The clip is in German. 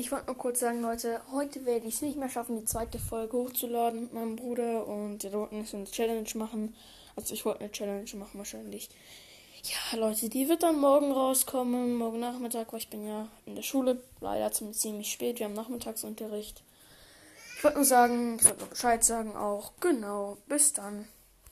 Ich wollte nur kurz sagen, Leute, heute werde ich es nicht mehr schaffen, die zweite Folge hochzuladen mit meinem Bruder und wir wollten nicht eine Challenge machen. Also ich wollte eine Challenge machen wahrscheinlich. Ja, Leute, die wird dann morgen rauskommen, morgen Nachmittag, weil ich bin ja in der Schule, leider ziemlich spät, wir haben Nachmittagsunterricht. Ich wollte nur sagen, ich wollte nur Bescheid sagen auch. Genau, bis dann.